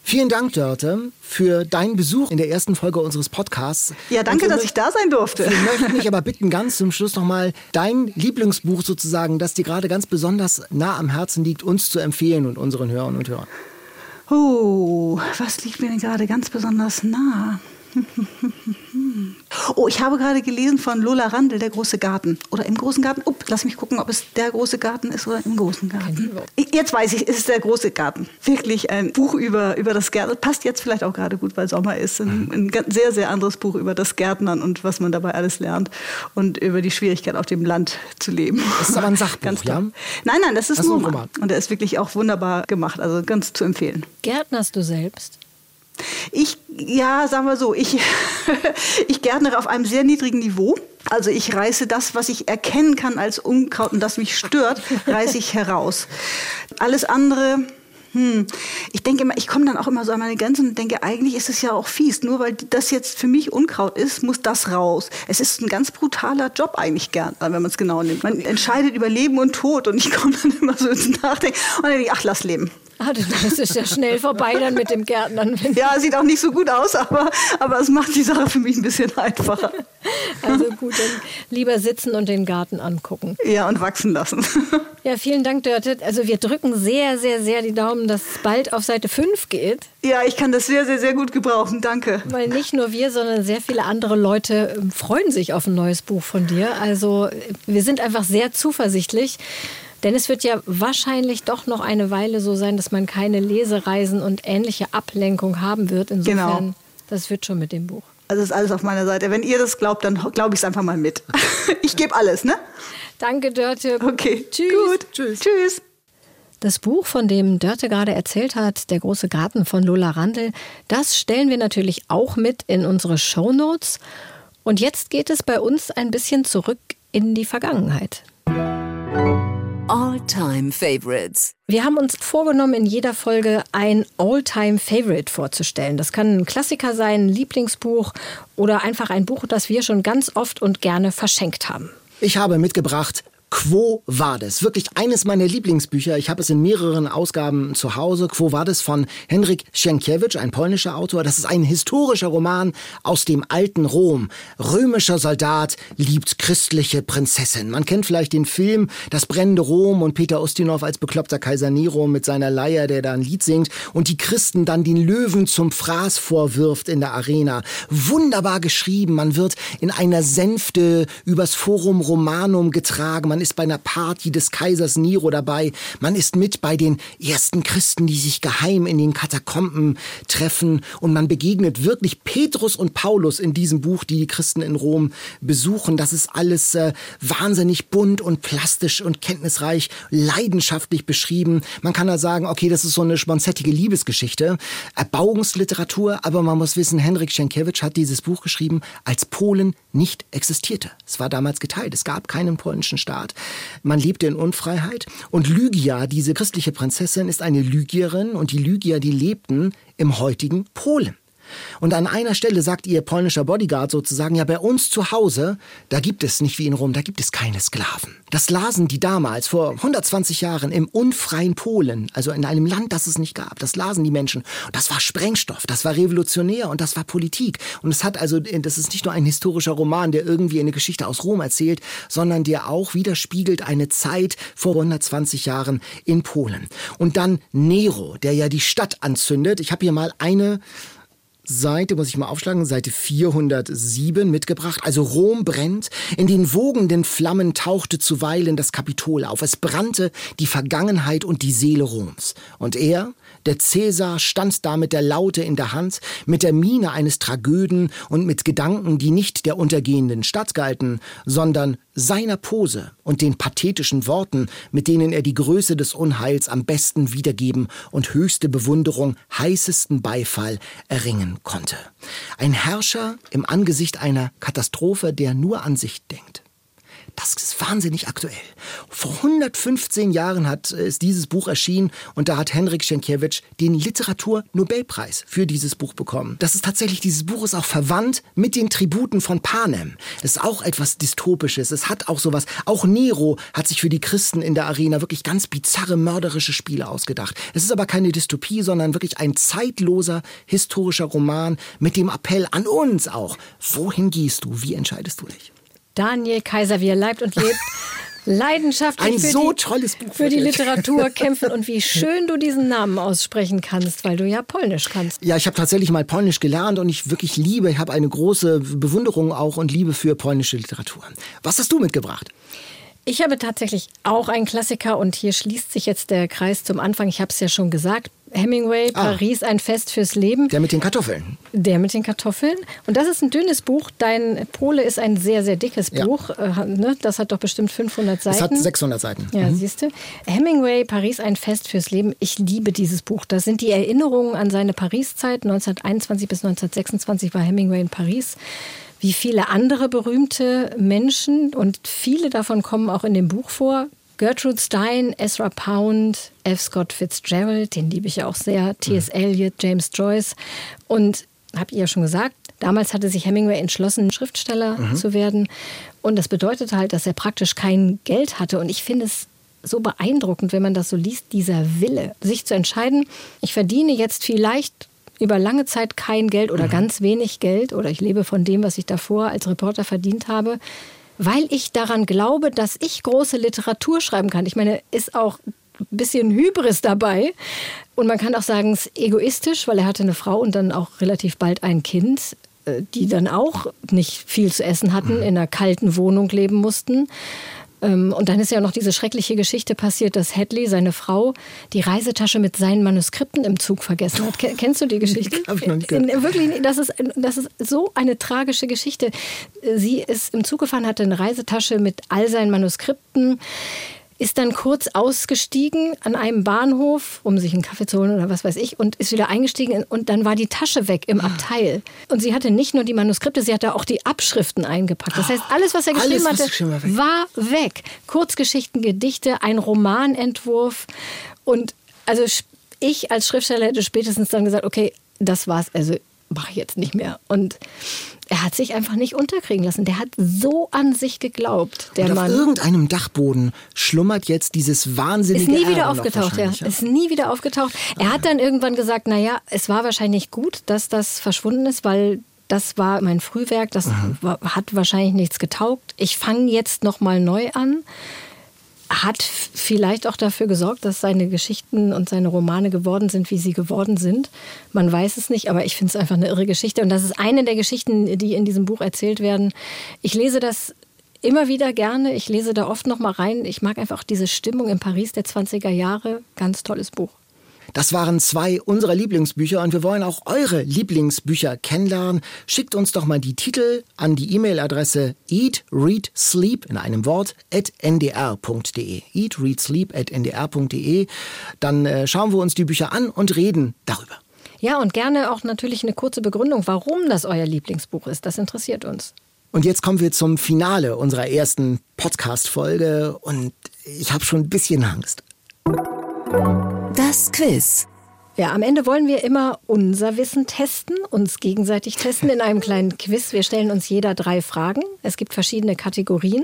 Vielen Dank, Dörte, für deinen Besuch in der ersten Folge unseres Podcasts. Ja, danke, dass ich da sein durfte. Ich möchte mich aber bitten, ganz zum Schluss nochmal dein Lieblingsbuch sozusagen, das dir gerade ganz besonders nah am Herzen liegt, uns zu empfehlen und unseren Hörern und Hörern. Oh, was liegt mir denn gerade ganz besonders nah? Oh, ich habe gerade gelesen von Lola Randl, der große Garten. Oder im großen Garten. Upp, lass mich gucken, ob es der große Garten ist oder im großen Garten. Jetzt weiß ich, es ist der große Garten. Wirklich ein Buch über, über das Gärtnern. Passt jetzt vielleicht auch gerade gut, weil Sommer ist. Ein, ein sehr, sehr anderes Buch über das Gärtnern und was man dabei alles lernt. Und über die Schwierigkeit, auf dem Land zu leben. Das ist aber ein Sachbuch, ganz ja? Nein, nein, das ist das nur ein Roman. Und der ist wirklich auch wunderbar gemacht. Also ganz zu empfehlen. Gärtnerst du selbst? Ich, ja, sagen wir so, ich, ich gärtnere auf einem sehr niedrigen Niveau. Also ich reiße das, was ich erkennen kann als Unkraut und das mich stört, reiße ich heraus. Alles andere Hm. Ich denke immer, ich komme dann auch immer so an meine Grenzen und denke, eigentlich ist es ja auch fies. Nur weil das jetzt für mich Unkraut ist, muss das raus. Es ist ein ganz brutaler Job eigentlich gern, wenn man es genau nimmt. Man entscheidet über Leben und Tod und ich komme dann immer so ins Nachdenken und dann denke ich, ach, lass leben. Ah, das ist ja schnell vorbei dann mit dem Gärtnern. Ja, sieht auch nicht so gut aus, aber, aber es macht die Sache für mich ein bisschen einfacher. Also gut, dann lieber sitzen und den Garten angucken. Ja, und wachsen lassen. Ja, vielen Dank, Dörte. Also wir drücken sehr, sehr, sehr die Daumen, dass es bald auf Seite 5 geht. Ja, ich kann das sehr, sehr, sehr gut gebrauchen. Danke. Weil nicht nur wir, sondern sehr viele andere Leute ähm, freuen sich auf ein neues Buch von dir. Also wir sind einfach sehr zuversichtlich. Denn es wird ja wahrscheinlich doch noch eine Weile so sein, dass man keine Lesereisen und ähnliche Ablenkung haben wird. Insofern, genau. das wird schon mit dem Buch. Also ist alles auf meiner Seite. Wenn ihr das glaubt, dann glaube ich es einfach mal mit. ich gebe alles, ne? Danke, Dörte. Okay. Tschüss. Gut. Tschüss. Tschüss. Das Buch, von dem Dörte gerade erzählt hat, Der große Garten von Lola Randl, das stellen wir natürlich auch mit in unsere Show Notes. Und jetzt geht es bei uns ein bisschen zurück in die Vergangenheit. All-Time Favorites. Wir haben uns vorgenommen, in jeder Folge ein All-Time Favorite vorzustellen. Das kann ein Klassiker sein, ein Lieblingsbuch oder einfach ein Buch, das wir schon ganz oft und gerne verschenkt haben. Ich habe mitgebracht Quo Vadis. Wirklich eines meiner Lieblingsbücher. Ich habe es in mehreren Ausgaben zu Hause. Quo Vadis von Henryk Sienkiewicz, ein polnischer Autor. Das ist ein historischer Roman aus dem alten Rom. Römischer Soldat liebt christliche Prinzessin. Man kennt vielleicht den Film Das brennende Rom und Peter Ustinov als bekloppter Kaiser Nero mit seiner Leier, der da ein Lied singt und die Christen dann den Löwen zum Fraß vorwirft in der Arena. Wunderbar geschrieben. Man wird in einer Sänfte übers Forum Romanum getragen. Man ist bei einer Party des Kaisers Nero dabei, man ist mit bei den ersten Christen, die sich geheim in den Katakomben treffen und man begegnet wirklich Petrus und Paulus in diesem Buch, die die Christen in Rom besuchen. Das ist alles äh, wahnsinnig bunt und plastisch und kenntnisreich, leidenschaftlich beschrieben. Man kann da sagen, okay, das ist so eine schmonzettige Liebesgeschichte, Erbauungsliteratur, aber man muss wissen, Henrik Sienkiewicz hat dieses Buch geschrieben, als Polen nicht existierte. Es war damals geteilt, es gab keinen polnischen Staat. Man lebte in Unfreiheit. Und Lygia, diese christliche Prinzessin, ist eine Lygierin und die Lygier, die lebten im heutigen Polen. Und an einer Stelle sagt ihr polnischer Bodyguard sozusagen, ja, bei uns zu Hause, da gibt es nicht wie in Rom, da gibt es keine Sklaven. Das lasen die damals vor 120 Jahren im unfreien Polen, also in einem Land, das es nicht gab. Das lasen die Menschen. Und das war Sprengstoff, das war revolutionär und das war Politik. Und es hat also, das ist nicht nur ein historischer Roman, der irgendwie eine Geschichte aus Rom erzählt, sondern der auch widerspiegelt eine Zeit vor 120 Jahren in Polen. Und dann Nero, der ja die Stadt anzündet. Ich habe hier mal eine Seite, muss ich mal aufschlagen, Seite 407 mitgebracht. Also Rom brennt. In den wogenden Flammen tauchte zuweilen das Kapitol auf. Es brannte die Vergangenheit und die Seele Roms. Und er, der Cäsar stand da mit der Laute in der Hand, mit der Miene eines Tragöden und mit Gedanken, die nicht der untergehenden Stadt galten, sondern seiner Pose und den pathetischen Worten, mit denen er die Größe des Unheils am besten wiedergeben und höchste Bewunderung, heißesten Beifall erringen konnte. Ein Herrscher im Angesicht einer Katastrophe, der nur an sich denkt. Das ist wahnsinnig aktuell. Vor 115 Jahren hat, äh, ist dieses Buch erschienen und da hat Henrik Sienkiewicz den Literaturnobelpreis für dieses Buch bekommen. Das ist tatsächlich, dieses Buch ist auch verwandt mit den Tributen von Panem. Es ist auch etwas Dystopisches. Es hat auch sowas. Auch Nero hat sich für die Christen in der Arena wirklich ganz bizarre, mörderische Spiele ausgedacht. Es ist aber keine Dystopie, sondern wirklich ein zeitloser historischer Roman mit dem Appell an uns auch. Wohin gehst du? Wie entscheidest du dich? Daniel Kaiser, wie er leibt und lebt. leidenschaftlich für, so die, tolles Buch für die Literatur kämpfen und wie schön du diesen Namen aussprechen kannst, weil du ja Polnisch kannst. Ja, ich habe tatsächlich mal Polnisch gelernt und ich wirklich liebe, ich habe eine große Bewunderung auch und Liebe für polnische Literatur. Was hast du mitgebracht? Ich habe tatsächlich auch einen Klassiker und hier schließt sich jetzt der Kreis zum Anfang. Ich habe es ja schon gesagt. Hemingway, ah, Paris, ein Fest fürs Leben. Der mit den Kartoffeln. Der mit den Kartoffeln. Und das ist ein dünnes Buch. Dein Pole ist ein sehr, sehr dickes ja. Buch. Äh, ne? Das hat doch bestimmt 500 Seiten. Das hat 600 Seiten. Ja, mhm. siehst du. Hemingway, Paris, ein Fest fürs Leben. Ich liebe dieses Buch. Das sind die Erinnerungen an seine Paris-Zeit. 1921 bis 1926 war Hemingway in Paris wie viele andere berühmte Menschen und viele davon kommen auch in dem Buch vor, Gertrude Stein, Ezra Pound, F. Scott Fitzgerald, den liebe ich ja auch sehr, T.S. Mhm. Eliot, James Joyce. Und habt ihr ja schon gesagt, damals hatte sich Hemingway entschlossen, Schriftsteller mhm. zu werden. Und das bedeutete halt, dass er praktisch kein Geld hatte. Und ich finde es so beeindruckend, wenn man das so liest, dieser Wille, sich zu entscheiden, ich verdiene jetzt vielleicht über lange Zeit kein Geld oder mhm. ganz wenig Geld oder ich lebe von dem, was ich davor als Reporter verdient habe, weil ich daran glaube, dass ich große Literatur schreiben kann. Ich meine, ist auch ein bisschen Hybris dabei. Und man kann auch sagen, es ist egoistisch, weil er hatte eine Frau und dann auch relativ bald ein Kind, äh, die dann auch nicht viel zu essen hatten, mhm. in einer kalten Wohnung leben mussten. Ähm, und dann ist ja noch diese schreckliche Geschichte passiert, dass Hadley, seine Frau, die Reisetasche mit seinen Manuskripten im Zug vergessen hat. Kennst du die Geschichte? Hab ich noch nicht gehört. Wirklich, das ist, das ist so eine tragische Geschichte. Sie ist im Zug gefahren, hatte eine Reisetasche mit all seinen Manuskripten ist dann kurz ausgestiegen an einem Bahnhof, um sich einen Kaffee zu holen oder was weiß ich, und ist wieder eingestiegen und dann war die Tasche weg im Abteil. Und sie hatte nicht nur die Manuskripte, sie hatte auch die Abschriften eingepackt. Das heißt, alles, was er geschrieben alles, hatte, war weg. war weg. Kurzgeschichten, Gedichte, ein Romanentwurf. Und also ich als Schriftsteller hätte spätestens dann gesagt, okay, das war's. Also mache ich jetzt nicht mehr. Und er hat sich einfach nicht unterkriegen lassen. Der hat so an sich geglaubt. Der Und auf Mann. irgendeinem Dachboden schlummert jetzt dieses wahnsinnige Ist nie wieder Erbe aufgetaucht, ja. Ist nie wieder aufgetaucht. Er hat dann irgendwann gesagt, naja, es war wahrscheinlich gut, dass das verschwunden ist, weil das war mein Frühwerk, das mhm. hat wahrscheinlich nichts getaugt. Ich fange jetzt noch mal neu an hat vielleicht auch dafür gesorgt, dass seine Geschichten und seine Romane geworden sind, wie sie geworden sind. Man weiß es nicht, aber ich finde es einfach eine irre Geschichte. Und das ist eine der Geschichten, die in diesem Buch erzählt werden. Ich lese das immer wieder gerne. Ich lese da oft noch mal rein. Ich mag einfach diese Stimmung in Paris der 20er Jahre. Ganz tolles Buch. Das waren zwei unserer Lieblingsbücher und wir wollen auch eure Lieblingsbücher kennenlernen. Schickt uns doch mal die Titel an die E-Mail-Adresse eatreadsleep in einem Wort at ndr.de. eatreadsleep at ndr.de. Dann äh, schauen wir uns die Bücher an und reden darüber. Ja, und gerne auch natürlich eine kurze Begründung, warum das euer Lieblingsbuch ist. Das interessiert uns. Und jetzt kommen wir zum Finale unserer ersten Podcast-Folge und ich habe schon ein bisschen Angst. Das Quiz. Ja, am Ende wollen wir immer unser Wissen testen, uns gegenseitig testen in einem kleinen Quiz. Wir stellen uns jeder drei Fragen. Es gibt verschiedene Kategorien,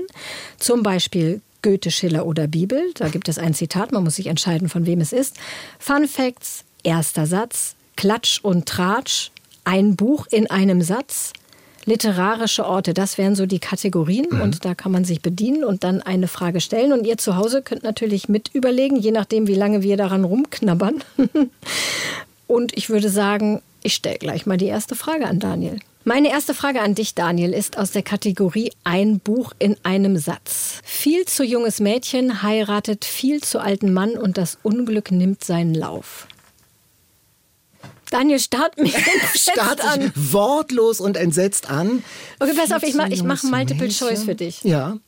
zum Beispiel Goethe, Schiller oder Bibel. Da gibt es ein Zitat, man muss sich entscheiden, von wem es ist. Fun Facts, erster Satz, Klatsch und Tratsch, ein Buch in einem Satz, literarische Orte. Das wären so die Kategorien mhm. und da kann man sich bedienen und dann eine Frage stellen. Und ihr zu Hause könnt natürlich mit überlegen, je nachdem, wie lange wir daran rumknabbern. und ich würde sagen, ich stelle gleich mal die erste Frage an Daniel. Meine erste Frage an dich, Daniel, ist aus der Kategorie Ein Buch in einem Satz. Viel zu junges Mädchen heiratet viel zu alten Mann und das Unglück nimmt seinen Lauf. Daniel, start mich start an. wortlos und entsetzt an. Okay, pass auf, ich mache ich mach Multiple Mädchen. Choice für dich. Ja.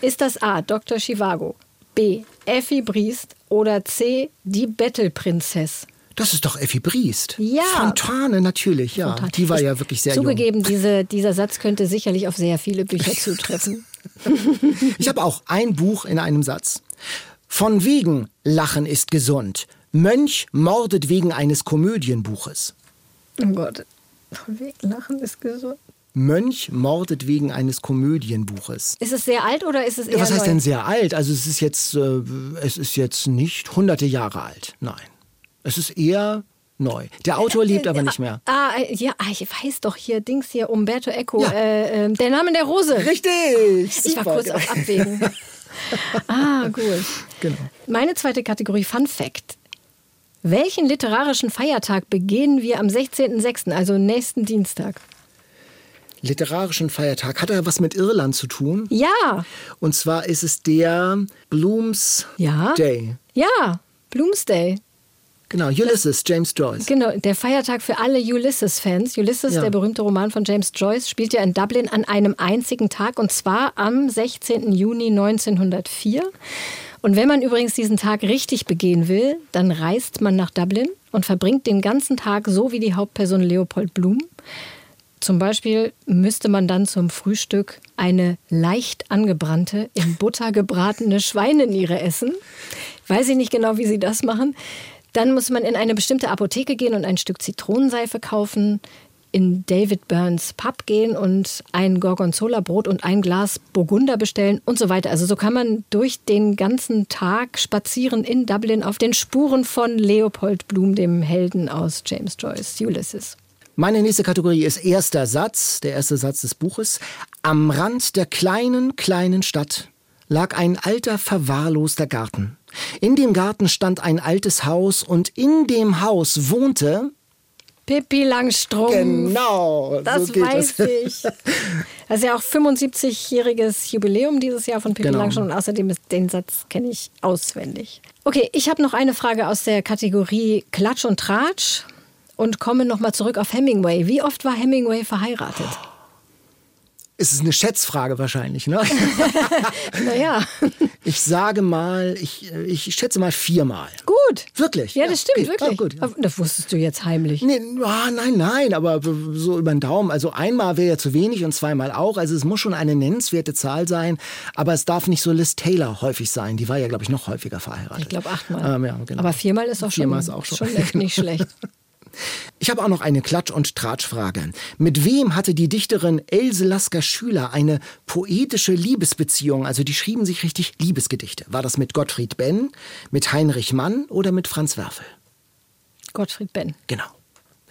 Ist das A, Dr. Chivago, B, Effi Briest oder C, die Bettelprinzess? Das ist doch Effi Briest. Ja. Fontane, natürlich, ja. Fontane. Die war ich, ja wirklich sehr Zugegeben, jung. Diese, dieser Satz könnte sicherlich auf sehr viele Bücher zutreffen. ich habe auch ein Buch in einem Satz. Von wegen Lachen ist gesund. Mönch mordet wegen eines Komödienbuches. Oh Gott, Lachen ist gesund. Mönch mordet wegen eines Komödienbuches. Ist es sehr alt oder ist es eher Was heißt neu? denn sehr alt? Also es ist jetzt, äh, es ist jetzt nicht hunderte Jahre alt. Nein, es ist eher neu. Der Autor lebt aber nicht mehr. Ah, ja, ah, ich weiß doch hier, Dings hier, Umberto Eco, ja. äh, äh, der Name der Rose. Richtig. Ich war kurz auf Abwägen. ah, gut. Genau. Meine zweite Kategorie Fun Fact. Welchen literarischen Feiertag begehen wir am 16.06., also nächsten Dienstag? Literarischen Feiertag. Hat er was mit Irland zu tun? Ja. Und zwar ist es der Blooms ja. Day. Ja, Bloomsday. Genau, Ulysses, James Joyce. Genau, der Feiertag für alle Ulysses-Fans. Ulysses, ja. der berühmte Roman von James Joyce, spielt ja in Dublin an einem einzigen Tag und zwar am 16. Juni 1904. Und wenn man übrigens diesen Tag richtig begehen will, dann reist man nach Dublin und verbringt den ganzen Tag so wie die Hauptperson Leopold Blum. Zum Beispiel müsste man dann zum Frühstück eine leicht angebrannte, in Butter gebratene Schweineniere essen. Weiß ich nicht genau, wie sie das machen. Dann muss man in eine bestimmte Apotheke gehen und ein Stück Zitronenseife kaufen, in David Burns Pub gehen und ein Gorgonzola-Brot und ein Glas Burgunder bestellen und so weiter. Also so kann man durch den ganzen Tag spazieren in Dublin auf den Spuren von Leopold Bloom, dem Helden aus James Joyce Ulysses. Meine nächste Kategorie ist erster Satz, der erste Satz des Buches. Am Rand der kleinen, kleinen Stadt lag ein alter, verwahrloster Garten. In dem Garten stand ein altes Haus und in dem Haus wohnte Pippi Langstrumpf. Genau. Das so weiß das. ich. Das ist ja auch 75-jähriges Jubiläum dieses Jahr von Pippi Genau. Langstrumpf und außerdem ist den Satz kenne ich auswendig. Okay, ich habe noch eine Frage aus der Kategorie Klatsch und Tratsch und komme nochmal zurück auf Hemingway. Wie oft war Hemingway verheiratet? Es ist eine Schätzfrage wahrscheinlich, ne? Naja, Ich sage mal, ich, äh, ich schätze mal viermal. gut. Wirklich? Ja, das stimmt, okay. wirklich. Ah, gut, Das wusstest du jetzt heimlich. Nee, ah, nein, nein, aber so über den Daumen. Also einmal wäre ja zu wenig und zweimal auch. Also es muss schon eine nennenswerte Zahl sein, aber es darf nicht so Liz Taylor häufig sein. Die war ja, glaube ich, noch häufiger verheiratet. Ich glaube achtmal. Ähm, ja, genau. Aber viermal ist auch Viermal schon, ist auch schon. echt nicht schlecht. Ich habe auch noch eine Klatsch- und Tratschfrage. Mit wem hatte die Dichterin Else Lasker Schüler eine poetische Liebesbeziehung? Also die schrieben sich richtig Liebesgedichte. War das mit Gottfried Benn, mit Heinrich Mann oder mit Franz Werfel? Gottfried Benn. Genau.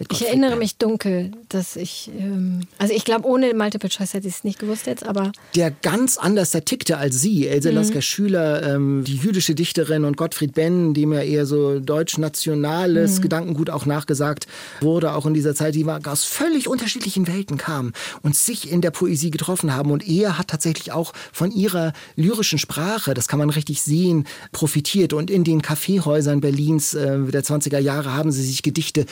Ich erinnere mich dunkel, dass ich, ähm, also ich glaube, ohne Multiple Choice hätte ich es nicht gewusst jetzt, aber der ganz anders da tickte als sie. Mhm. Else Lasker Schüler, ähm, die jüdische Dichterin und Gottfried Benn, dem ja eher so deutsch-nationales Mhm. Gedankengut auch nachgesagt wurde, auch in dieser Zeit, die war aus völlig unterschiedlichen Welten kamen und sich in der Poesie getroffen haben. Und er hat tatsächlich auch von ihrer lyrischen Sprache, das kann man richtig sehen, profitiert. Und in den Kaffeehäusern Berlins äh, der 20er Jahre haben sie sich Gedichte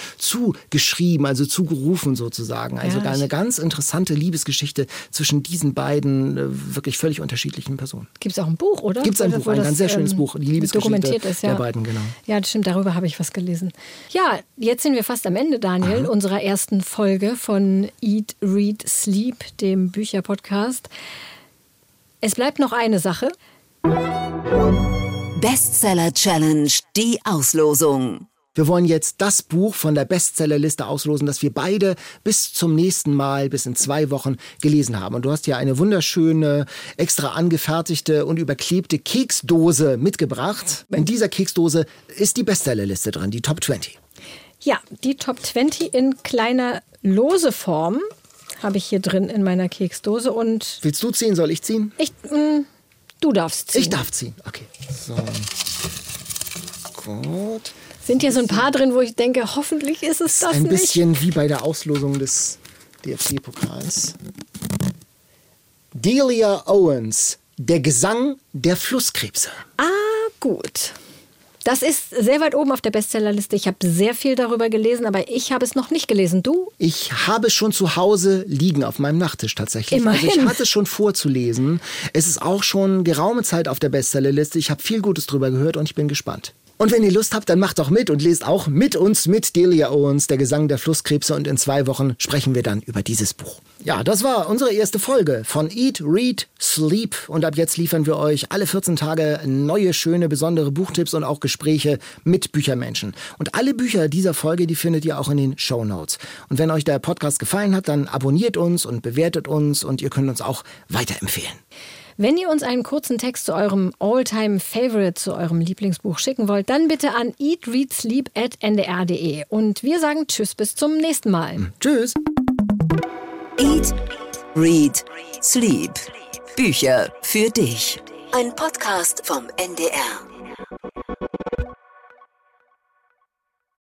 zugeschrieben, also zugerufen sozusagen. Also Ja, eine ganz interessante Liebesgeschichte zwischen diesen beiden äh, wirklich völlig unterschiedlichen Personen. gibt es auch ein Buch, oder? Gibt's ein Wo Buch, ein das, ganz sehr schönes ähm, Buch, die Liebesgeschichte dokumentiert ist, ja. der beiden, genau. Ja, das stimmt, darüber habe ich was gelesen. Ja, jetzt sind wir fast am Ende, Daniel, unserer ersten Folge von Eat, Read, Sleep, dem Bücherpodcast. Es bleibt noch eine Sache. Bestseller Challenge, die Auslosung. Wir wollen jetzt das Buch von der Bestsellerliste auslosen, das wir beide bis zum nächsten Mal, bis in zwei Wochen gelesen haben. Und du hast ja eine wunderschöne, extra angefertigte und überklebte Keksdose mitgebracht. In dieser Keksdose ist die Bestsellerliste drin, die Top 20. Ja, die Top 20 in kleiner lose Form habe ich hier drin in meiner Keksdose und Willst du ziehen? Soll ich ziehen? ich, mh, du darfst ziehen. Ich darf ziehen. Okay. So. Gut. Sind hier so ein paar drin, wo ich denke, hoffentlich ist es das Ein nicht. bisschen wie bei der Auslosung des DFB-Pokals. Delia Owens, der Gesang der Flusskrebse. Ah, gut. Das ist sehr weit oben auf der Bestsellerliste. Ich habe sehr viel darüber gelesen, aber ich habe es noch nicht gelesen. Du? Ich habe es schon zu Hause liegen auf meinem Nachttisch tatsächlich. Immerhin. Also ich hatte es schon vorzulesen. Es ist auch schon geraume Zeit auf der Bestsellerliste. Ich habe viel Gutes drüber gehört und ich bin gespannt. Und wenn ihr Lust habt, dann macht doch mit und lest auch mit uns mit Delia Owens, der Gesang der Flusskrebse. Und in zwei Wochen sprechen wir dann über dieses Buch. Ja, das war unsere erste Folge von Eat, Read, Sleep. Und ab jetzt liefern wir euch alle 14 Tage neue, schöne, besondere Buchtipps und auch Gespräche mit Büchermenschen. Und alle Bücher dieser Folge, die findet ihr auch in den Show Notes. Und wenn euch der Podcast gefallen hat, dann abonniert uns und bewertet uns und ihr könnt uns auch weiterempfehlen. Wenn ihr uns einen kurzen Text zu eurem All-Time-Favorite, zu eurem Lieblingsbuch schicken wollt, dann bitte an eatreadsleep.ndr.de. Und wir sagen Tschüss, bis zum nächsten Mal. Tschüss! Eat, Read, Sleep. Bücher für dich. Ein Podcast vom NDR.